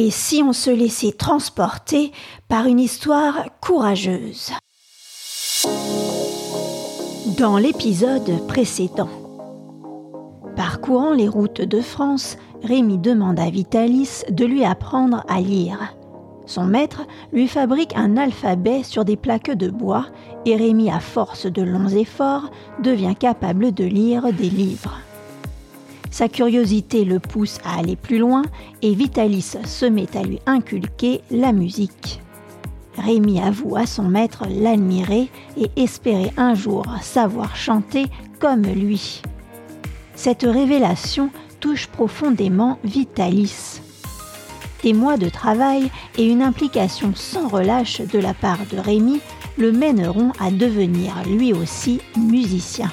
Et si on se laissait transporter par une histoire courageuse Dans l'épisode précédent, parcourant les routes de France, Rémi demande à Vitalis de lui apprendre à lire. Son maître lui fabrique un alphabet sur des plaques de bois et Rémi, à force de longs efforts, devient capable de lire des livres. Sa curiosité le pousse à aller plus loin et Vitalis se met à lui inculquer la musique. Rémi avoue à son maître l'admirer et espérer un jour savoir chanter comme lui. Cette révélation touche profondément Vitalis. Des mois de travail et une implication sans relâche de la part de Rémi le mèneront à devenir lui aussi musicien.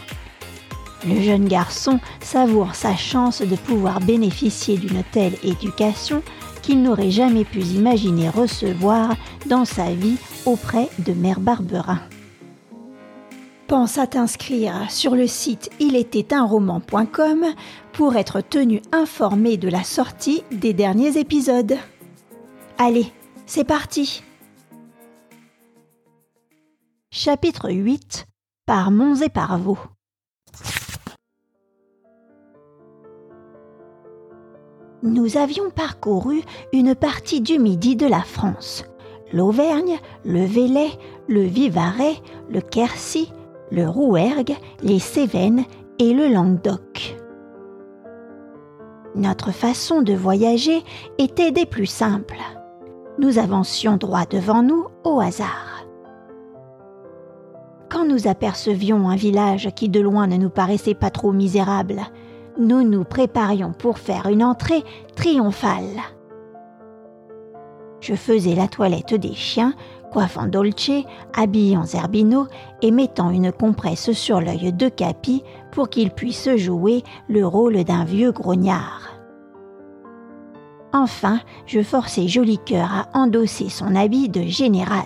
Le jeune garçon savoure sa chance de pouvoir bénéficier d'une telle éducation qu'il n'aurait jamais pu imaginer recevoir dans sa vie auprès de Mère Barberin. Pense à t'inscrire sur le site ilétaitunroman.com pour être tenu informé de la sortie des derniers épisodes. Allez, c'est parti Chapitre 8 Par Monts et par Vaux Nous avions parcouru une partie du midi de la France. L'Auvergne, le Velay, le Vivarais, le Quercy, le Rouergue, les Cévennes et le Languedoc. Notre façon de voyager était des plus simples. Nous avancions droit devant nous au hasard. Quand nous apercevions un village qui de loin ne nous paraissait pas trop misérable, nous nous préparions pour faire une entrée triomphale. Je faisais la toilette des chiens coiffant Dolce, habillé en zerbino et mettant une compresse sur l'œil de Capi pour qu'il puisse jouer le rôle d'un vieux grognard. Enfin, je forçais Joli Cœur à endosser son habit de général.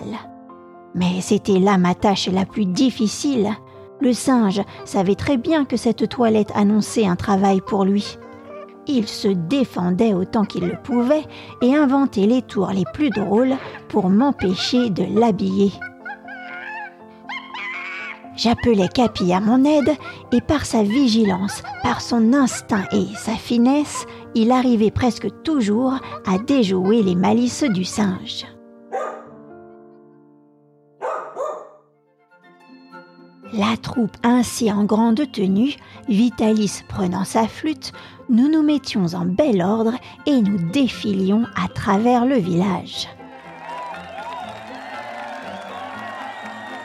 Mais c'était là ma tâche la plus difficile. Le singe savait très bien que cette toilette annonçait un travail pour lui. Il se défendait autant qu'il le pouvait et inventait les tours les plus drôles pour m'empêcher de l'habiller. J'appelais Capi à mon aide et par sa vigilance, par son instinct et sa finesse, il arrivait presque toujours à déjouer les malices du singe. La troupe ainsi en grande tenue, Vitalis prenant sa flûte, nous nous mettions en bel ordre et nous défilions à travers le village.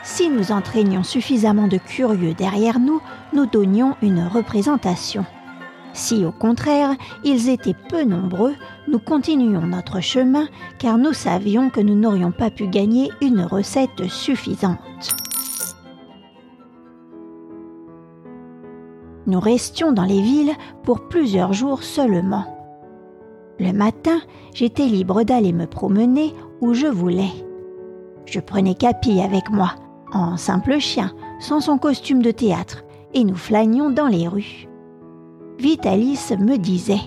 Si nous entraînions suffisamment de curieux derrière nous, nous donnions une représentation. Si au contraire ils étaient peu nombreux, nous continuions notre chemin car nous savions que nous n'aurions pas pu gagner une recette suffisante. Nous restions dans les villes pour plusieurs jours seulement. Le matin, j'étais libre d'aller me promener où je voulais. Je prenais Capi avec moi, en simple chien, sans son costume de théâtre, et nous flânions dans les rues. Vitalis me disait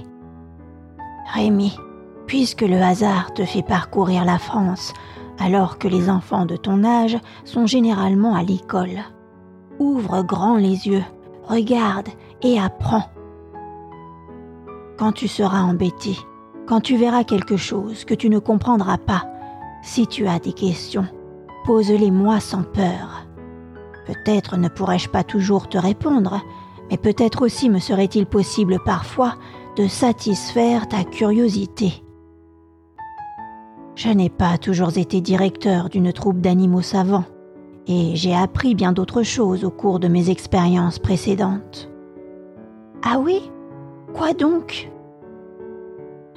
Rémi, puisque le hasard te fait parcourir la France, alors que les enfants de ton âge sont généralement à l'école, ouvre grand les yeux regarde et apprends. Quand tu seras embêté, quand tu verras quelque chose que tu ne comprendras pas, si tu as des questions, pose-les moi sans peur. Peut-être ne pourrais-je pas toujours te répondre, mais peut-être aussi me serait-il possible parfois de satisfaire ta curiosité. Je n'ai pas toujours été directeur d'une troupe d'animaux savants et j'ai appris bien d'autres choses au cours de mes expériences précédentes. Ah oui? Quoi donc?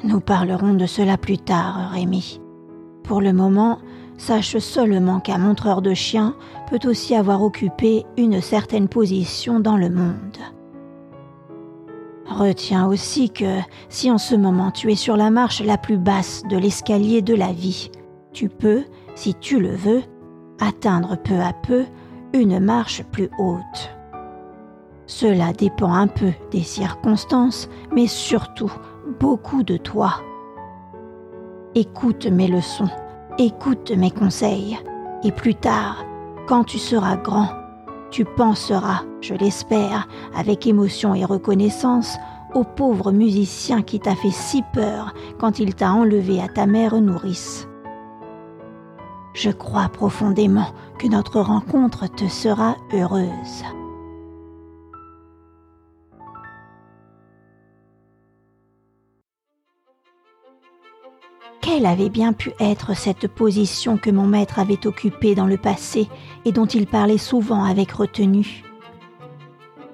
Nous parlerons de cela plus tard, Rémi. Pour le moment, sache seulement qu'un montreur de chiens peut aussi avoir occupé une certaine position dans le monde. Retiens aussi que si en ce moment tu es sur la marche la plus basse de l'escalier de la vie, tu peux, si tu le veux, atteindre peu à peu une marche plus haute. Cela dépend un peu des circonstances, mais surtout beaucoup de toi. écoute mes leçons, écoute mes conseils, et plus tard, quand tu seras grand, tu penseras, je l'espère, avec émotion et reconnaissance, au pauvre musicien qui t'a fait si peur quand il t'a enlevé à ta mère nourrice. Je crois profondément que notre rencontre te sera heureuse. Quelle avait bien pu être cette position que mon maître avait occupée dans le passé et dont il parlait souvent avec retenue?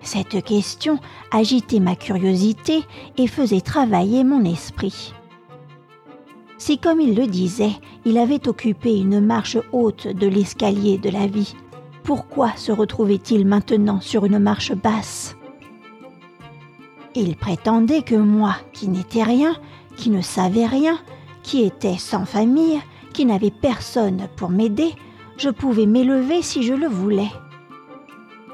Cette question agitait ma curiosité et faisait travailler mon esprit. Si comme il le disait, il avait occupé une marche haute de l'escalier de la vie, pourquoi se retrouvait-il maintenant sur une marche basse? Il prétendait que moi, qui n'étais rien, qui ne savais rien, qui était sans famille, qui n'avait personne pour m'aider, je pouvais m'élever si je le voulais.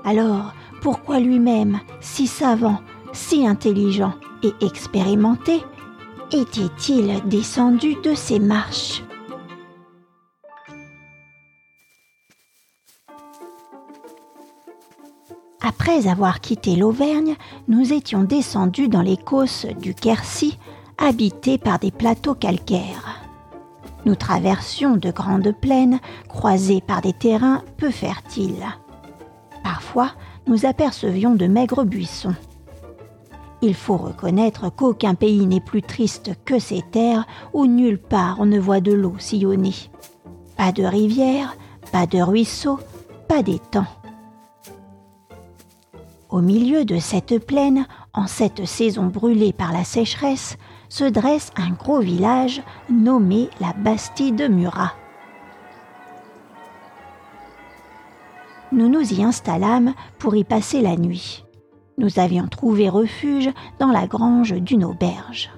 Alors, pourquoi lui-même, si savant, si intelligent et expérimenté, était-il descendu de ses marches Après avoir quitté l'Auvergne, nous étions descendus dans les causses du Quercy habités par des plateaux calcaires. Nous traversions de grandes plaines croisées par des terrains peu fertiles. Parfois, nous apercevions de maigres buissons. Il faut reconnaître qu'aucun pays n'est plus triste que ces terres où nulle part on ne voit de l'eau sillonner. Pas de rivière, pas de ruisseau, pas d'étang. Au milieu de cette plaine, en cette saison brûlée par la sécheresse, se dresse un gros village nommé la Bastille de Murat. Nous nous y installâmes pour y passer la nuit. Nous avions trouvé refuge dans la grange d'une auberge.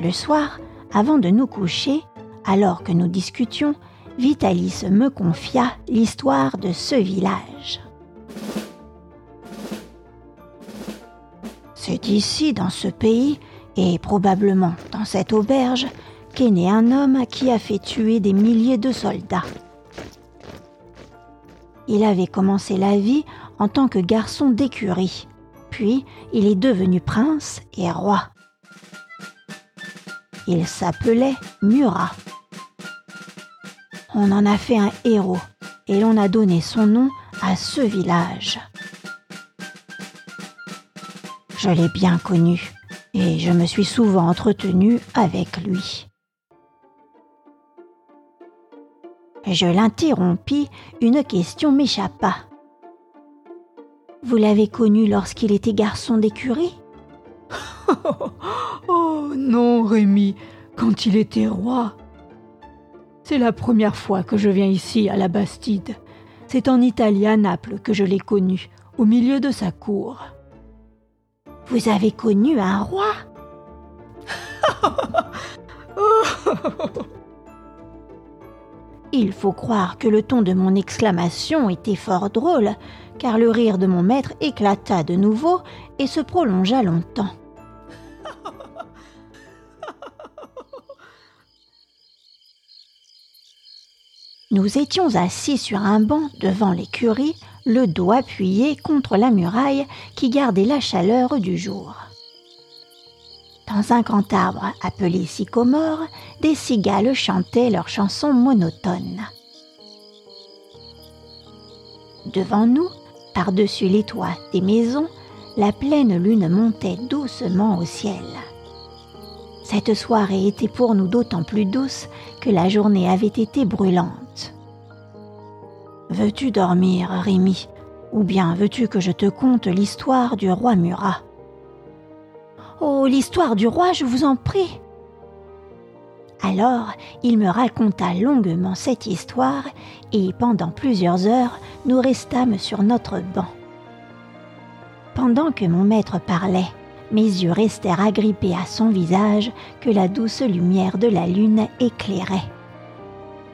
Le soir, avant de nous coucher, alors que nous discutions, Vitalis me confia l'histoire de ce village. C'est ici, dans ce pays, et probablement dans cette auberge qu'est né un homme qui a fait tuer des milliers de soldats. Il avait commencé la vie en tant que garçon d'écurie, puis il est devenu prince et roi. Il s'appelait Murat. On en a fait un héros et l'on a donné son nom à ce village. Je l'ai bien connu et je me suis souvent entretenu avec lui. Je l'interrompis, une question m'échappa. Vous l'avez connu lorsqu'il était garçon d'écurie Oh non, Rémi, quand il était roi. C'est la première fois que je viens ici à la Bastide. C'est en Italie, à Naples, que je l'ai connu, au milieu de sa cour. Vous avez connu un roi Il faut croire que le ton de mon exclamation était fort drôle, car le rire de mon maître éclata de nouveau et se prolongea longtemps. Nous étions assis sur un banc devant l'écurie, le dos appuyé contre la muraille qui gardait la chaleur du jour. Dans un grand arbre appelé sycomore, des cigales chantaient leurs chansons monotones. Devant nous, par-dessus les toits des maisons, la pleine lune montait doucement au ciel. Cette soirée était pour nous d'autant plus douce que la journée avait été brûlante. Veux-tu dormir, Rémi, ou bien veux-tu que je te conte l'histoire du roi Murat? Oh, l'histoire du roi, je vous en prie. Alors, il me raconta longuement cette histoire, et pendant plusieurs heures, nous restâmes sur notre banc. Pendant que mon maître parlait, mes yeux restèrent agrippés à son visage que la douce lumière de la lune éclairait.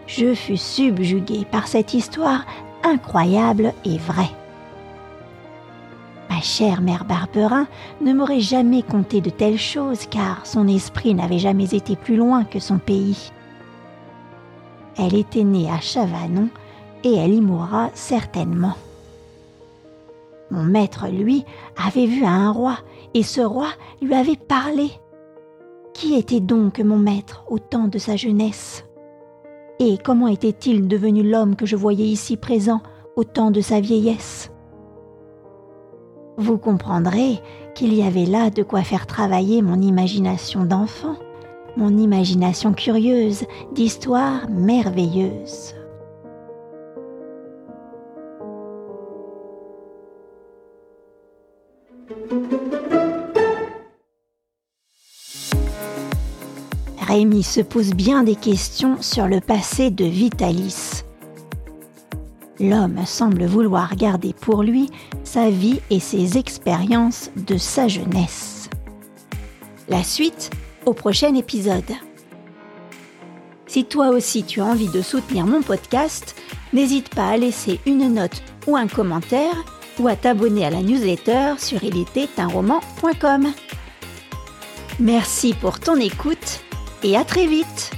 Je fus subjugué par cette histoire incroyable et vraie. Ma chère mère Barberin ne m'aurait jamais conté de telles choses car son esprit n'avait jamais été plus loin que son pays. Elle était née à Chavanon et elle y mourra certainement. Mon maître, lui, avait vu un roi et ce roi lui avait parlé. Qui était donc mon maître au temps de sa jeunesse? Et comment était-il devenu l'homme que je voyais ici présent au temps de sa vieillesse? Vous comprendrez qu'il y avait là de quoi faire travailler mon imagination d'enfant, mon imagination curieuse d'histoires merveilleuses. Rémi se pose bien des questions sur le passé de Vitalis. L'homme semble vouloir garder pour lui sa vie et ses expériences de sa jeunesse. La suite au prochain épisode. Si toi aussi tu as envie de soutenir mon podcast, n'hésite pas à laisser une note ou un commentaire ou à t'abonner à la newsletter sur ilétait-un-roman.com. Merci pour ton écoute et à très vite